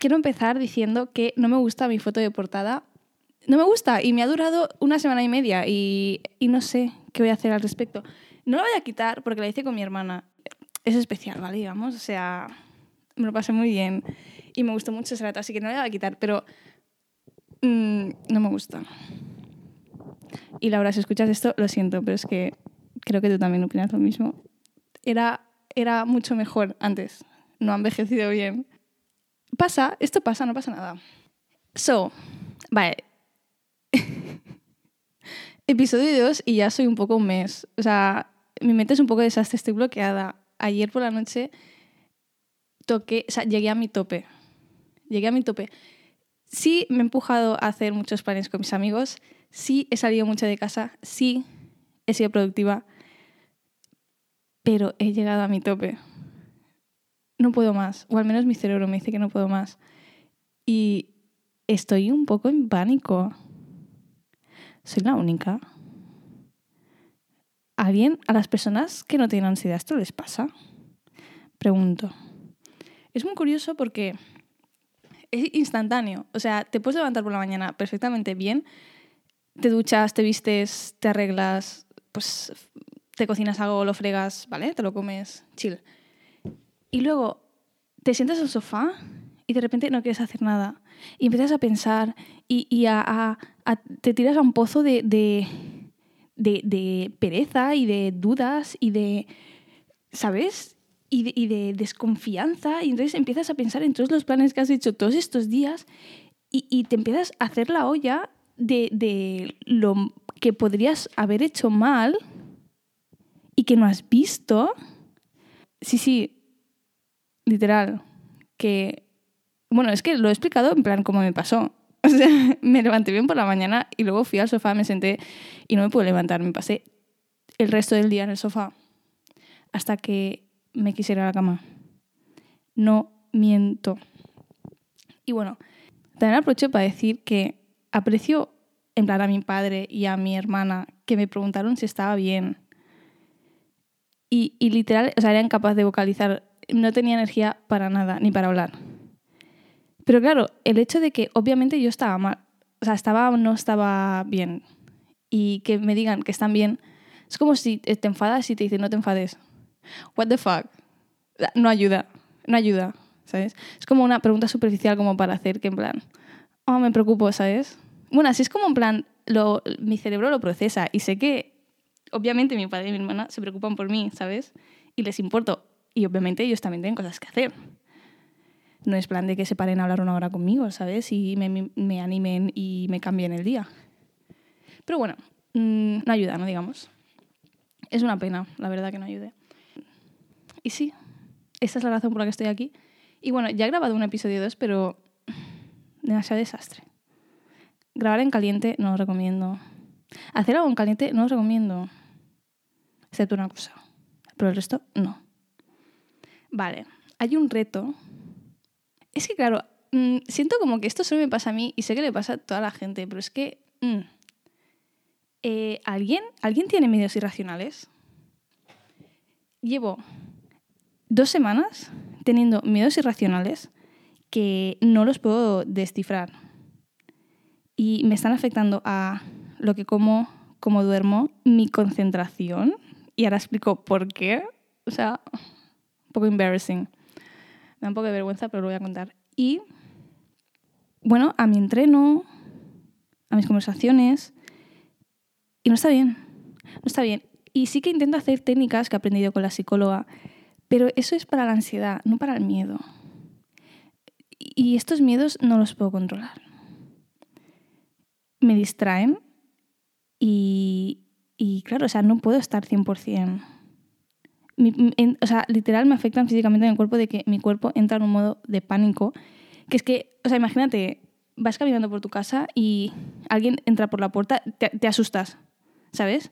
quiero empezar diciendo que no me gusta mi foto de portada. No me gusta y me ha durado una semana y media y, y no sé qué voy a hacer al respecto. No la voy a quitar porque la hice con mi hermana. Es especial, ¿vale? Digamos, o sea, me lo pasé muy bien y me gustó mucho ese rato, así que no la voy a quitar, pero mm, no me gusta. Y Laura, si escuchas esto, lo siento, pero es que creo que tú también opinas lo mismo. Era, era mucho mejor antes, no ha envejecido bien. Pasa, esto pasa, no pasa nada. So, vale. Episodio 2 y ya soy un poco un mes. O sea, mi mente es un poco desastre, estoy bloqueada. Ayer por la noche toqué, o sea, llegué a mi tope. Llegué a mi tope. Sí me he empujado a hacer muchos planes con mis amigos, sí he salido mucho de casa, sí he sido productiva, pero he llegado a mi tope. No puedo más, o al menos mi cerebro me dice que no puedo más. Y estoy un poco en pánico. ¿Soy la única? ¿Alguien, a las personas que no tienen ansiedad, esto les pasa? Pregunto. Es muy curioso porque es instantáneo. O sea, te puedes levantar por la mañana perfectamente bien, te duchas, te vistes, te arreglas, pues te cocinas algo, lo fregas, ¿vale? Te lo comes, chill. Y luego te sientas en el sofá y de repente no quieres hacer nada. Y empiezas a pensar y, te tiras a un pozo de, pereza y de dudas y de, ¿sabes? Y de, desconfianza. Y entonces empiezas a pensar en todos los planes que has hecho todos estos días y, te empiezas a hacer la olla de, lo que podrías haber hecho mal y que no has visto. Sí, sí, literal. Que bueno, es que lo he explicado en plan como me pasó. O sea, me levanté bien por la mañana y luego fui al sofá, me senté y no me pude levantar. Me pasé el resto del día en el sofá hasta que me quisiera a la cama. No miento. Y bueno, también aprovecho para decir que aprecio en plan a mi padre y a mi hermana que me preguntaron si estaba bien. Y, y literal, o sea, era incapaz de vocalizar. No tenía energía para nada, ni para hablar. Pero claro, el hecho de que obviamente yo estaba mal, o sea, estaba o no estaba bien, y que me digan que están bien, es como si te enfadas y te dicen no te enfades. What the fuck? No ayuda, no ayuda, ¿sabes? Es como una pregunta superficial como para hacer que en plan, oh, me preocupo, ¿sabes? Bueno, así es como en plan, lo, mi cerebro lo procesa y sé que obviamente mi padre y mi hermana se preocupan por mí, ¿sabes? Y les importo. Y obviamente ellos también tienen cosas que hacer no es plan de que se paren a hablar una hora conmigo, ¿sabes? Y me, me animen y me cambien el día. Pero bueno, mm, no ayuda, ¿no? Digamos. Es una pena, la verdad, que no ayude. Y sí, esta es la razón por la que estoy aquí. Y bueno, ya he grabado un episodio 2, pero demasiado desastre. Grabar en caliente no lo recomiendo. Hacer algo en caliente no lo recomiendo. Excepto una cosa. Pero el resto, no. Vale, hay un reto es que, claro, mm, siento como que esto solo me pasa a mí y sé que le pasa a toda la gente, pero es que. Mm, eh, ¿alguien, ¿Alguien tiene miedos irracionales? Llevo dos semanas teniendo miedos irracionales que no los puedo descifrar. Y me están afectando a lo que como, cómo duermo, mi concentración. Y ahora explico por qué. O sea, un poco embarrassing. Da un poco de vergüenza, pero lo voy a contar. Y, bueno, a mi entreno, a mis conversaciones, y no está bien. No está bien. Y sí que intento hacer técnicas que he aprendido con la psicóloga, pero eso es para la ansiedad, no para el miedo. Y estos miedos no los puedo controlar. Me distraen y, y claro, o sea, no puedo estar 100% o sea, literal me afectan físicamente en el cuerpo de que mi cuerpo entra en un modo de pánico, que es que, o sea, imagínate, vas caminando por tu casa y alguien entra por la puerta, te, asustas, ¿sabes?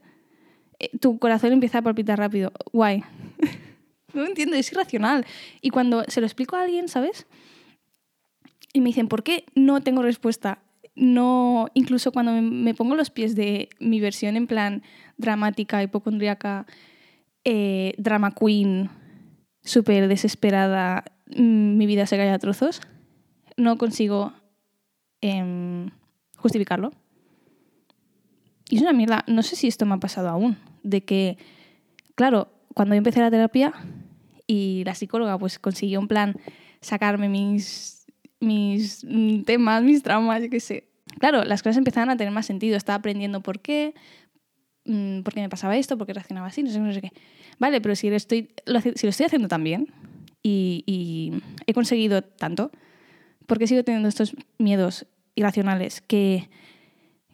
Eh, tu corazón empieza a palpitar rápido. Guay. no entiendo, es irracional. Y cuando se lo explico a alguien, ¿sabes? Y me dicen, ¿por qué no tengo respuesta? No, incluso cuando me, pongo los pies de mi versión en plan dramática, hipocondríaca, eh, drama queen, súper desesperada, mm, mi vida se cae a trozos, no consigo em, justificarlo. Y es una mierda. No sé si esto me ha pasado aún. De que, claro, cuando yo empecé la terapia y la psicóloga pues consiguió en plan sacarme mis, mis temas, mis traumas, yo qué sé. Claro, las cosas empezaban a tener más sentido. Estaba aprendiendo por qué, mm, por qué me pasaba esto, por qué reaccionaba así, no sé, qué. Vale, pero si lo estoy, si lo estoy haciendo tan bien y, he conseguido tanto, ¿por qué sigo teniendo estos miedos irracionales que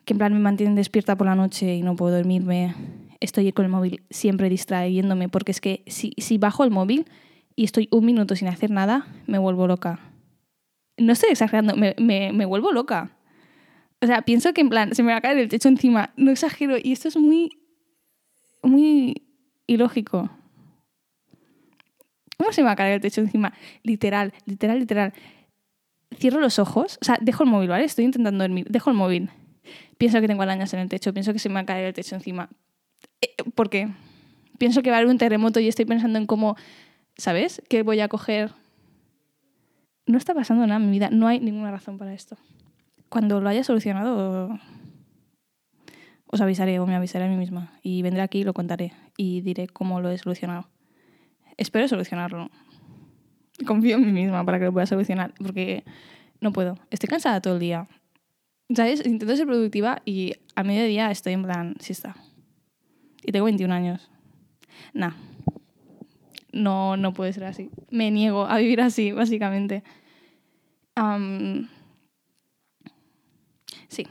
que en plan me mantienen despierta por la noche y no puedo dormirme. Estoy con el móvil siempre distrayéndome porque es que si, bajo el móvil y estoy un minuto sin hacer nada, me vuelvo loca. No estoy exagerando, me vuelvo loca. O sea, pienso que en plan se me va a caer el techo encima. No exagero. Y esto es muy, muy ilógico. ¿Cómo se me va a caer el techo encima? Literal, literal, literal. Cierro los ojos, o sea, dejo el móvil, ¿vale? Estoy intentando dormir, dejo el móvil pienso que tengo arañas en el techo, pienso que se me va a caer el techo encima. Eh, ¿Por qué? Pienso que va a haber un terremoto y estoy pensando en cómo, ¿sabes? ¿Qué voy a coger? No está pasando nada en mi vida, no hay ninguna razón para esto. Cuando lo haya solucionado, os avisaré o me avisaré a mí misma y vendré aquí y lo contaré y diré cómo lo he solucionado. Espero solucionarlo. Confío en mí misma para que lo pueda solucionar porque no puedo. Estoy cansada todo el día. ¿Sabes? Intento ser productiva y a mediodía estoy en plan, sí está. Y tengo 21 años. Nah. No, no puede ser así. Me niego a vivir así, básicamente. Sí.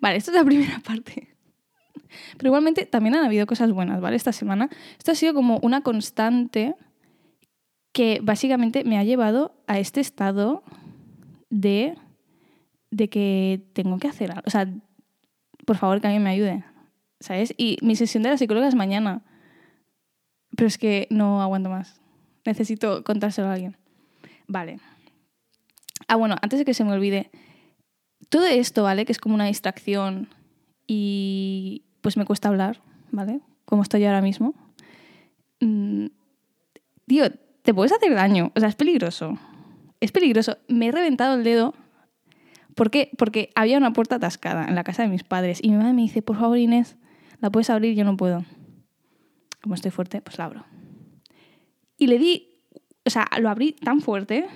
Vale, esto es la primera parte. Pero igualmente también han habido cosas buenas, ¿vale? Esta semana. Esto ha sido como una constante que básicamente me ha llevado a este estado de de que tengo que hacer algo. O sea, por favor, que alguien me ayude. ¿Sabes? Y mi sesión de la psicóloga es mañana. Pero es que no aguanto más. Necesito contárselo a alguien. Vale. Ah, bueno, antes de que se me olvide. Todo esto, ¿vale? Que es como una distracción y pues me cuesta hablar, ¿vale? Como estoy ahora mismo. Mm, tío, te puedes hacer daño. O sea, es peligroso. Es peligroso. Me he reventado el dedo ¿Por qué? Porque había una puerta atascada en la casa de mis padres y mi madre me dice, por favor Inés, ¿la puedes abrir? Yo no puedo. Como estoy fuerte, pues la abro. Y le di, o sea, lo abrí tan fuerte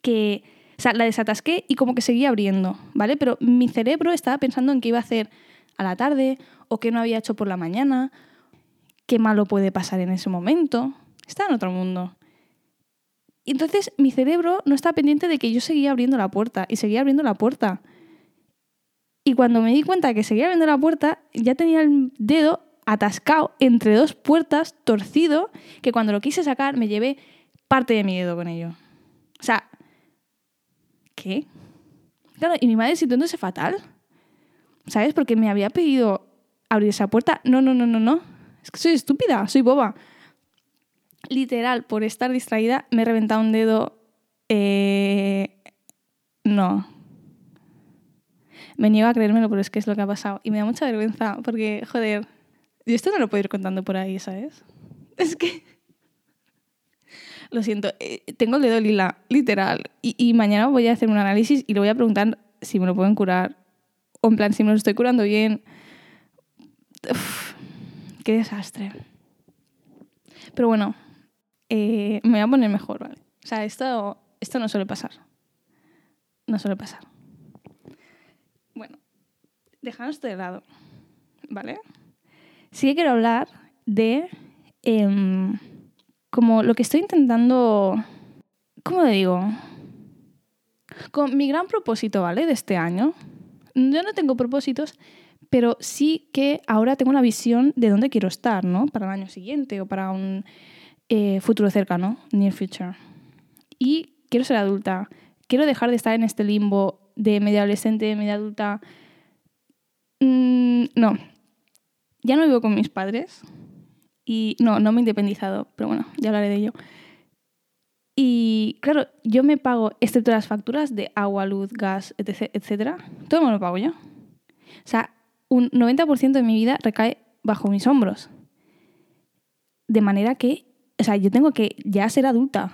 que, sea, la desatasqué y como que seguía abriendo, ¿vale? Pero mi cerebro estaba pensando en qué iba a hacer a la tarde o qué no había hecho por la mañana, qué malo puede pasar en ese momento. Estaba en otro mundo. Y entonces mi cerebro no estaba pendiente de que yo seguía abriendo la puerta y seguía abriendo la puerta. Y cuando me di cuenta de que seguía abriendo la puerta, ya tenía el dedo atascado entre dos puertas, torcido, que cuando lo quise sacar me llevé parte de mi dedo con ello. O sea, ¿qué? Claro, y mi madre sintiéndose fatal. ¿Sabes? Porque me había pedido abrir esa puerta. No, no, no, no, no. Es que soy estúpida, soy boba literal, por estar distraída, me he reventado un dedo. Eh, no. Me niego a creérmelo, pero es que es lo que ha pasado. Y me da mucha vergüenza porque, joder, yo esto no lo puedo ir contando por ahí, ¿sabes? Es que... Lo siento, eh, tengo el dedo lila, literal. Y, mañana voy a hacer un análisis y le voy a preguntar si me lo pueden curar. O en plan, si me lo estoy curando bien. qué desastre. Pero bueno, eh, me voy a poner mejor, ¿vale? O sea, esto, esto no suele pasar. No suele pasar. Bueno, dejamos de lado, ¿vale? Sí que quiero hablar de em, como lo que estoy intentando, ¿cómo digo? Con mi gran propósito, ¿vale? De este año. Yo no tengo propósitos, pero sí que ahora tengo una visión de dónde quiero estar, ¿no? Para el año siguiente o para un eh, futuro cercano, near future. Y quiero ser adulta. Quiero dejar de estar en este limbo de media adolescente, media adulta. Mm, no. Ya no vivo con mis padres. Y no, no me he independizado, pero bueno, ya hablaré de ello. Y claro, yo me pago, excepto las facturas de agua, luz, gas, etc., etcétera, todo me lo pago yo. O sea, un 90% de mi vida recae bajo mis hombros. De manera que o sea, yo tengo que ya ser adulta.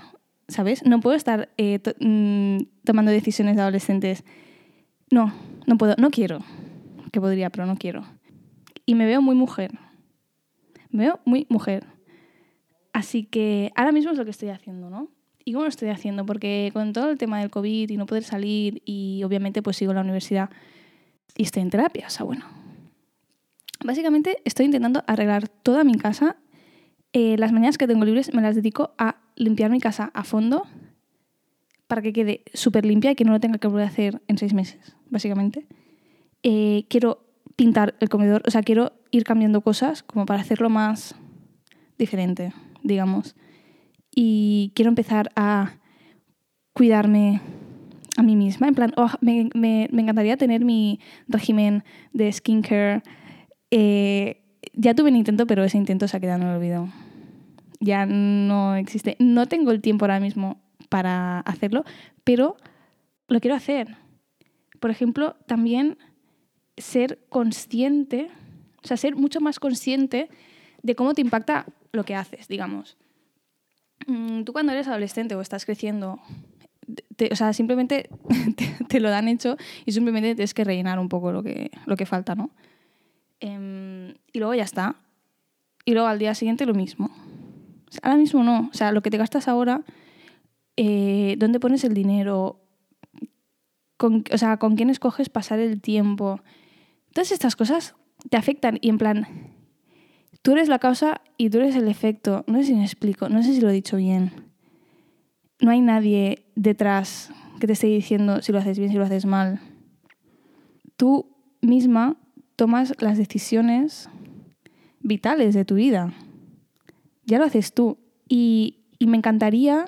¿sabes? No puedo estar eh, mm, tomando decisiones de adolescentes. No, no puedo, no quiero. Que podría, pero no quiero. Y me veo muy mujer. Me veo muy mujer. Así que ahora mismo es lo que estoy haciendo, ¿no? ¿Y cómo lo estoy haciendo? Porque con todo el tema del COVID y no poder salir y obviamente pues sigo en la universidad y estoy en terapia, o sea, bueno. Básicamente estoy intentando arreglar toda mi casa. Eh, las mañanas que tengo libres me las dedico a limpiar mi casa a fondo para que quede súper limpia y que no lo tenga que volver a hacer en seis meses, básicamente. Eh, quiero pintar el comedor, o sea, quiero ir cambiando cosas como para hacerlo más diferente, digamos. Y quiero empezar a cuidarme a mí misma. En plan, oh, me, me- encantaría tener mi régimen de skincare. Eh, ya tuve un intento, pero ese intento se ha quedado en el olvido. Ya no existe. No tengo el tiempo ahora mismo para hacerlo, pero lo quiero hacer. Por ejemplo, también ser consciente, o sea, ser mucho más consciente de cómo te impacta lo que haces, digamos. Mm, Tú cuando eres adolescente o estás creciendo, te- o sea, simplemente te, lo dan hecho y simplemente tienes que rellenar un poco lo que, lo que falta, ¿no? Em, y luego ya está. Y luego al día siguiente lo mismo. Ahora mismo no. O sea, lo que te gastas ahora, eh, ¿dónde pones el dinero? O sea, ¿con quién escoges pasar el tiempo? Todas estas cosas te afectan y en plan, tú eres la causa y tú eres el efecto. No sé si me explico, no sé si lo he dicho bien. No hay nadie detrás que te esté diciendo si lo haces bien, si lo haces mal. Tú misma tomas las decisiones vitales de tu vida. Ya lo haces tú. Y, me encantaría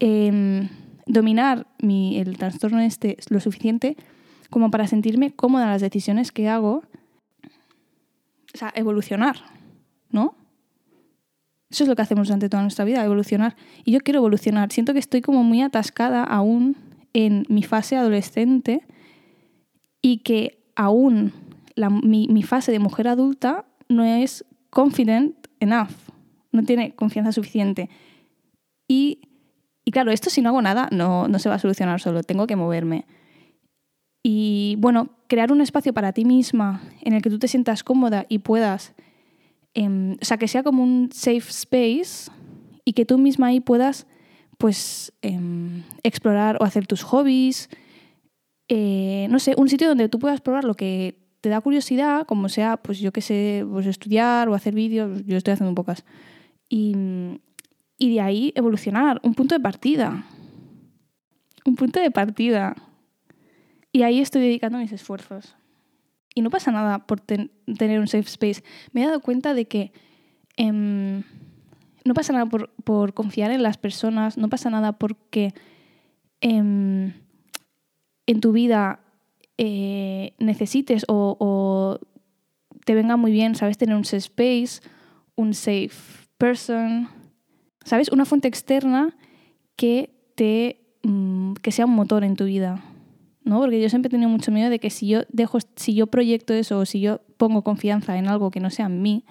em, dominar mi, el trastorno este lo suficiente como para sentirme cómoda en las decisiones que hago. O sea, evolucionar, ¿no? Eso es lo que hacemos durante toda nuestra vida, evolucionar. Y yo quiero evolucionar. Siento que estoy como muy atascada aún en mi fase adolescente y que aún mi, mi fase de mujer adulta no es confident enough, no tiene confianza suficiente. Y, y claro, esto si no hago nada no, no se va a solucionar solo, tengo que moverme. Y bueno, crear un espacio para ti misma en el que tú te sientas cómoda y puedas, em, o sea, que sea como un safe space y que tú misma ahí puedas, pues, em, explorar o hacer tus hobbies, eh, no sé, un sitio donde tú puedas probar lo que te da curiosidad, como sea, pues yo qué sé, pues estudiar o hacer vídeos, yo estoy haciendo pocas. Y, y de ahí evolucionar, un punto de partida. Un punto de partida. Y ahí estoy dedicando mis esfuerzos. Y no pasa nada por ten- tener un safe space. Me he dado cuenta de que em, no pasa nada por, por confiar en las personas, no pasa nada porque em, en tu vida eh, necesites o, o te venga muy bien, ¿sabes? Tener un safe space, un safe person, ¿sabes? Una fuente externa que te mm, que sea un motor en tu vida. ¿No? Porque yo siempre he tenido mucho miedo de que si yo dejo, si yo proyecto eso o si yo pongo confianza en algo que no sea en mí,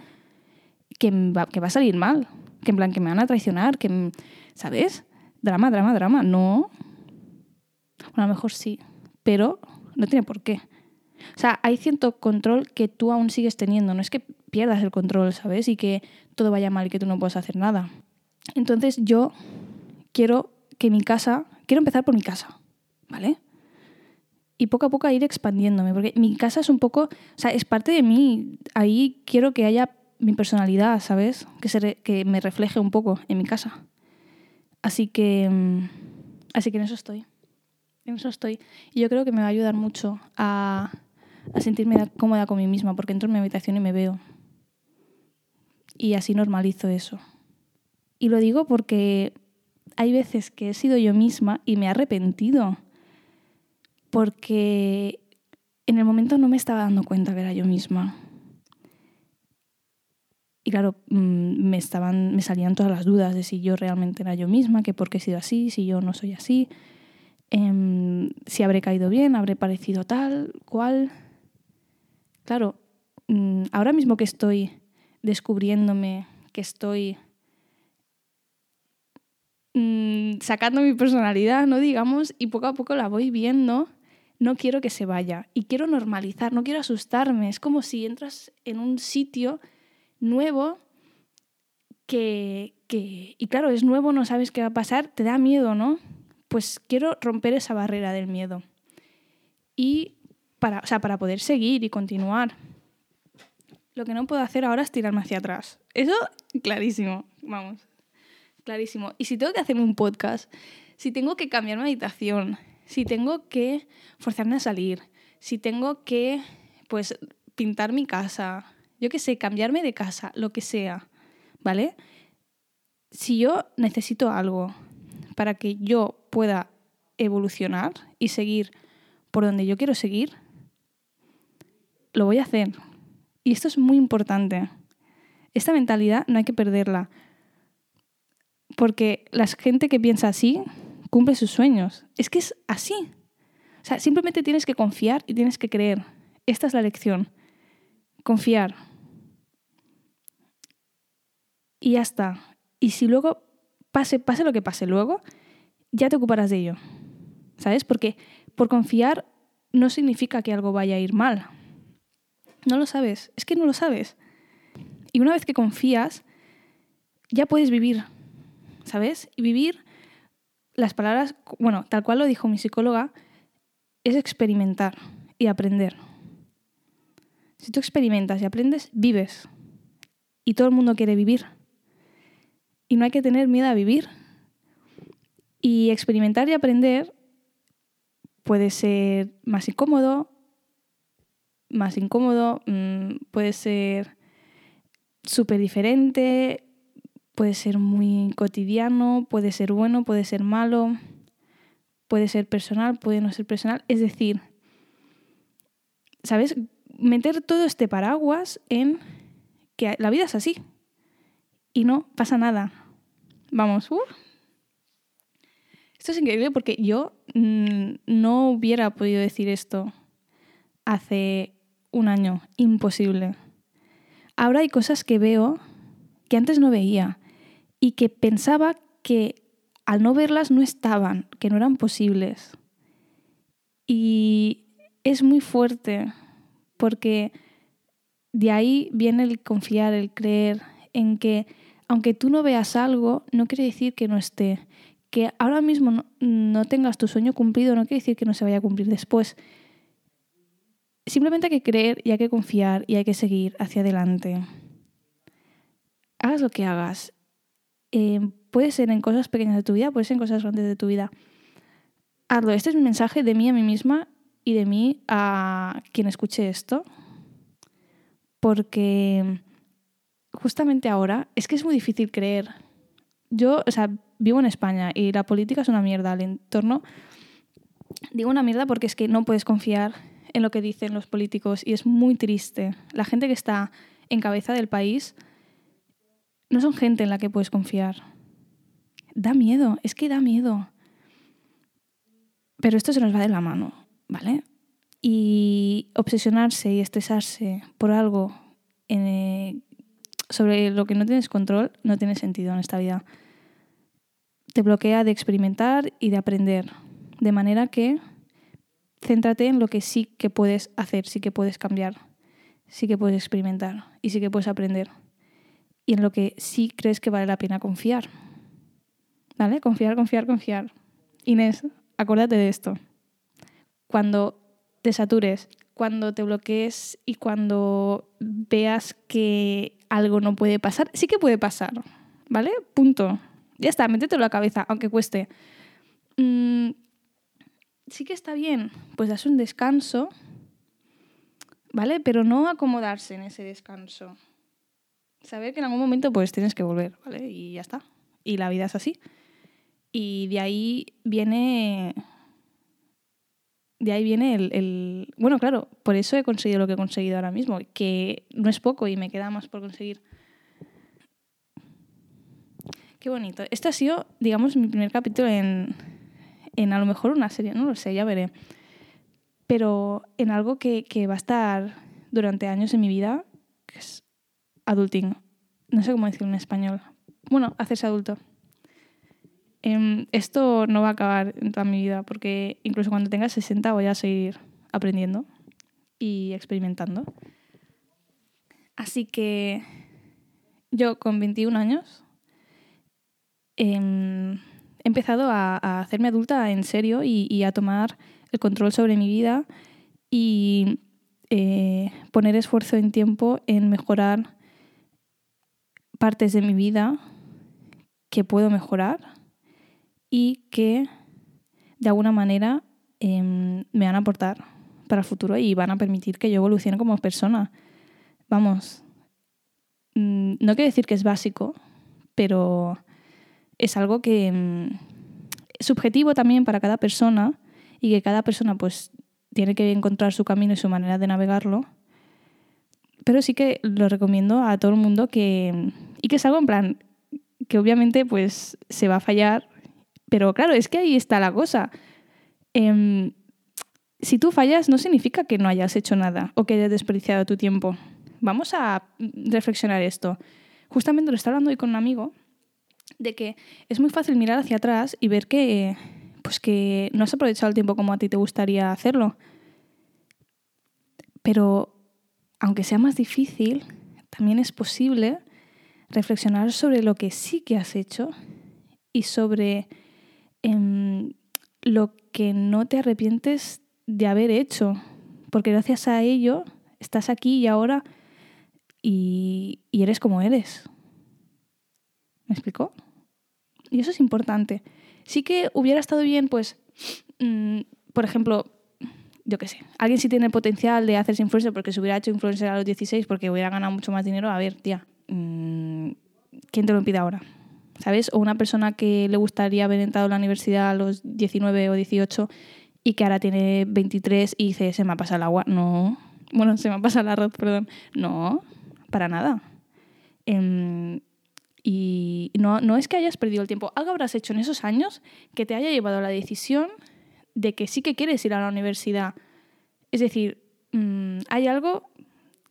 que va, que va a salir mal. Que en plan, que me van a traicionar, que, ¿sabes? Drama, drama, drama. No. A lo mejor sí, pero no tiene por qué. O sea, hay cierto control que tú aún sigues teniendo. No es que pierdas el control, ¿sabes? Y que todo vaya mal y que tú no puedas hacer nada. Entonces yo quiero que mi casa, quiero empezar por mi casa, ¿vale? Y poco a poco ir expandiéndome, porque mi casa es un poco, o sea, es parte de mí. Ahí quiero que haya mi personalidad, ¿sabes? Que, se que me refleje un poco en mi casa. Así que, mm, así que en eso estoy. En eso estoy. Y yo creo que me va a ayudar mucho a, a sentirme da- cómoda con mí misma, porque entro en mi habitación y me veo. Y así normalizo eso. Y lo digo porque hay veces que he sido yo misma y me he arrepentido. Porque en el momento no me estaba dando cuenta que era yo misma. Y claro, mm, me, estaban, me salían todas las dudas de si yo realmente era yo misma, que por qué he sido así, si yo no soy así, em, si habré caído bien, habré parecido tal, cual. Claro, mm, ahora mismo que estoy descubriéndome, que estoy mm, sacando mi personalidad, ¿no? Digamos, y poco a poco la voy viendo. No quiero que se vaya y quiero normalizar, no quiero asustarme. Es como si entras en un sitio nuevo que, que, y claro, es nuevo, no sabes qué va a pasar, te da miedo, ¿no? Pues quiero romper esa barrera del miedo. Y para, o sea, para poder seguir y continuar. Lo que no puedo hacer ahora es tirarme hacia atrás. Eso, clarísimo, vamos, clarísimo. Y si tengo que hacerme un podcast, si tengo que cambiar mi habitación, si tengo que forzarme a salir, si tengo que, pues, pintar mi casa, yo qué sé, cambiarme de casa, lo que sea, ¿vale? Si yo necesito algo para que yo pueda evolucionar y seguir por donde yo quiero seguir, lo voy a hacer. Y esto es muy importante. Esta mentalidad no hay que perderla. Porque la gente que piensa así cumple sus sueños. Es que es así. O sea, simplemente tienes que confiar y tienes que creer. Esta es la lección. Confiar. Y ya está. Y si luego pase, pase lo que pase luego, ya te ocuparás de ello. ¿Sabes? Porque por confiar no significa que algo vaya a ir mal. No lo sabes, es que no lo sabes. Y una vez que confías, ya puedes vivir, ¿sabes? Y vivir, las palabras, bueno, tal cual lo dijo mi psicóloga, es experimentar y aprender. Si tú experimentas y aprendes, vives. Y todo el mundo quiere vivir. Y no hay que tener miedo a vivir. Y experimentar y aprender puede ser más incómodo, más incómodo, mm, puede ser súper diferente, puede ser muy cotidiano, puede ser bueno, puede ser malo, puede ser personal, puede no ser personal. Es decir, ¿sabes? Meter todo este paraguas en que la vida es así y no pasa nada. Vamos, uh. Esto es increíble porque yo mm, no hubiera podido decir esto hace un año. Imposible. Ahora hay cosas que veo que antes no veía y que pensaba que al no verlas no estaban, que no eran posibles. Y es muy fuerte porque de ahí viene el confiar, el creer en que aunque tú no veas algo, no quiere decir que no esté. Que ahora mismo no, tengas tu sueño cumplido no quiere decir que no se vaya a cumplir después simplemente hay que creer y hay que confiar y hay que seguir hacia adelante. Hagas lo que hagas. Eh, puede ser en cosas pequeñas de tu vida, puede ser en cosas grandes de tu vida. Hazlo. Este es mi mensaje de mí a mí misma y de mí a quien escuche esto. Porque justamente ahora es que es muy difícil creer. Yo, o sea, vivo en España y la política es una mierda. El entorno. Digo una mierda porque es que no puedes confiar en lo que dicen los políticos y es muy triste. La gente que está en cabeza del país no son gente en la que puedes confiar. Da miedo, es que da miedo. Pero esto se nos va de la mano, ¿vale? Y obsesionarse y estresarse por algo eh, sobre lo que no tienes control no tiene sentido en esta vida. Te bloquea de experimentar y de aprender. De manera que céntrate en lo que sí que puedes hacer, sí que puedes cambiar, sí que puedes experimentar y sí que puedes aprender. Y en lo que sí crees que vale la pena confiar. ¿Vale? Confiar, confiar, confiar. Inés, acuérdate de esto. Cuando te satures, cuando te bloquees y cuando veas que algo no puede pasar, sí que puede pasar. ¿Vale? Punto. Ya está, métetelo a la cabeza, aunque cueste. Mm, sí que está bien, pues das un descanso, ¿vale? Pero no acomodarse en ese descanso. Saber que en algún momento pues tienes que volver, ¿vale? Y ya está. Y la vida es así. Y de ahí viene... De ahí viene el, el... Bueno, claro, por eso he conseguido lo que he conseguido ahora mismo, que no es poco y me queda más por conseguir. Qué bonito. Este ha sido, digamos, mi primer capítulo en, en a lo mejor una serie, no lo sé, ya veré. Pero en algo que, que va a estar durante años en mi vida, adulting. No sé cómo decirlo en español. Bueno, hacerse adulto. em, esto no va a acabar en toda mi vida, porque incluso cuando tenga 60 voy a seguir aprendiendo y experimentando. Así que yo con 21 años em, he empezado a, hacerme adulta en serio y, a tomar el control sobre mi vida y eh, poner esfuerzo en tiempo en mejorar partes de mi vida que puedo mejorar y que de alguna manera em, me van a aportar para el futuro y van a permitir que yo evolucione como persona. Vamos, mm, no quiero decir que es básico, pero es algo que es mm, subjetivo también para cada persona y que cada persona pues tiene que encontrar su camino y su manera de navegarlo. Pero sí que lo recomiendo a todo el mundo que, y que es algo en plan, que obviamente pues se va a fallar, pero claro, es que ahí está la cosa. Em, si tú fallas no significa que no hayas hecho nada o que hayas desperdiciado tu tiempo. Vamos a reflexionar esto. Justamente lo estaba hablando hoy con un amigo de que es muy fácil mirar hacia atrás y ver que pues que no has aprovechado el tiempo como a ti te gustaría hacerlo. Pero aunque sea más difícil, también es posible reflexionar sobre lo que sí que has hecho y sobre em, lo que no te arrepientes de haber hecho, porque gracias a ello estás aquí y ahora y, eres como eres. ¿Me explicó? Y eso es importante. Sí que hubiera estado bien, pues, mm, por ejemplo, yo qué sé, alguien sí tiene potencial de hacerse influencer porque se hubiera hecho influencer a los 16 porque hubiera ganado mucho más dinero, a ver, tía, Mm, ¿quién te lo impide ahora? ¿Sabes? O una persona que le gustaría haber entrado a la universidad a los 19 o 18 y que ahora tiene 23 y dice, se me ha pasado el agua. No. Bueno, se me ha pasado el arroz, perdón. No, para nada. Em, y no, no es que hayas perdido el tiempo. Algo habrás hecho en esos años que te haya llevado a la decisión de que sí que quieres ir a la universidad. Es decir, mm, hay algo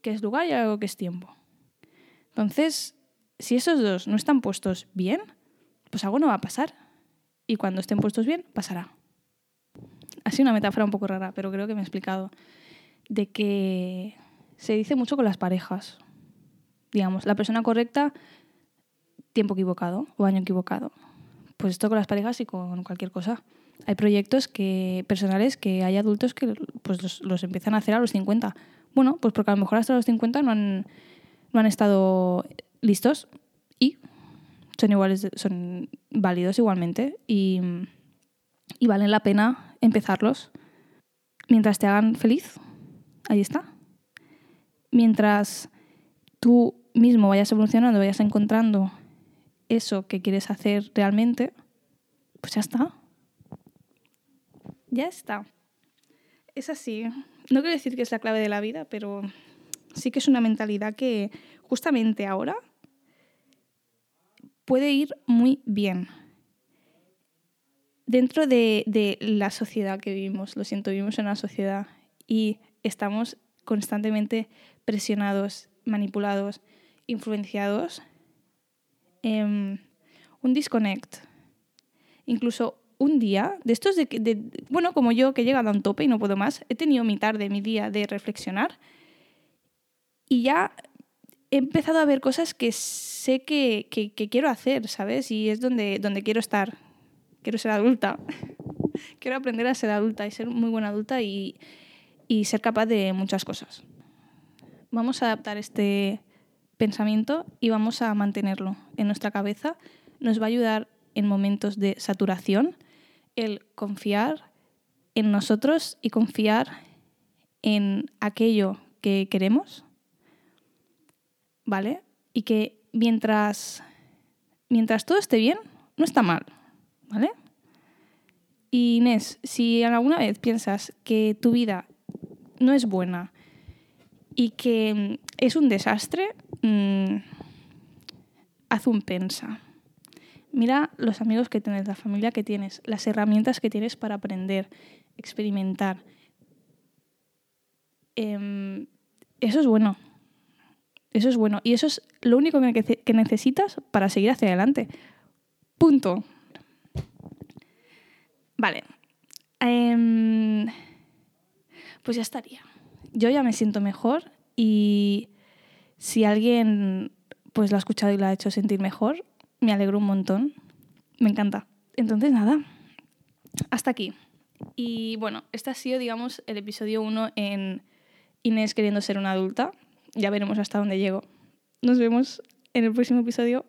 que es lugar y algo que es tiempo. Entonces, si esos dos no están puestos bien, pues algo no va a pasar. Y cuando estén puestos bien, pasará. Así una metáfora un poco rara, pero creo que me he explicado. De que se dice mucho con las parejas. Digamos, la persona correcta, tiempo equivocado o año equivocado. Pues esto con las parejas y con cualquier cosa. Hay proyectos que, personales que hay adultos que pues los, los empiezan a hacer a los 50. Bueno, pues porque a lo mejor hasta los 50 no han no han estado listos y son, iguales, son válidos igualmente y, y valen la pena empezarlos mientras te hagan feliz. Ahí está. Mientras tú mismo vayas evolucionando, vayas encontrando eso que quieres hacer realmente, pues ya está. Ya está. Es así. No quiero decir que es la clave de la vida, pero sí que es una mentalidad que justamente ahora puede ir muy bien. Dentro de, la sociedad que vivimos, lo siento, vivimos en una sociedad y estamos constantemente presionados, manipulados, influenciados. Em, un disconnect. Incluso un día, de estos de, bueno, como yo que he llegado a un tope y no puedo más, he tenido mi tarde, mi día de reflexionar y ya he empezado a ver cosas que sé que, quiero hacer, ¿sabes? Y es donde, donde quiero estar. Quiero ser adulta. quiero aprender a ser adulta y ser muy buena adulta y, y ser capaz de muchas cosas. Vamos a adaptar este pensamiento y vamos a mantenerlo en nuestra cabeza. Nos va a ayudar en momentos de saturación el confiar en nosotros y confiar en aquello que queremos ¿vale? Y que mientras, mientras todo esté bien, no está mal, ¿vale? Y Inés, si alguna vez piensas que tu vida no es buena y que es un desastre, mm, haz un pensa. Mira los amigos que tienes, la familia que tienes, las herramientas que tienes para aprender, experimentar. Em, eso es bueno. Eso es bueno. Y eso es lo único que, necesitas para seguir hacia adelante. Punto. Vale. Em, pues ya estaría. Yo ya me siento mejor y si alguien pues lo ha escuchado y lo ha hecho sentir mejor, me alegro un montón. Me encanta. Entonces, nada, hasta aquí. Y bueno, este ha sido, digamos, el episodio 1 en Inés queriendo ser una adulta. Ya veremos hasta dónde llego. Nos vemos en el próximo episodio.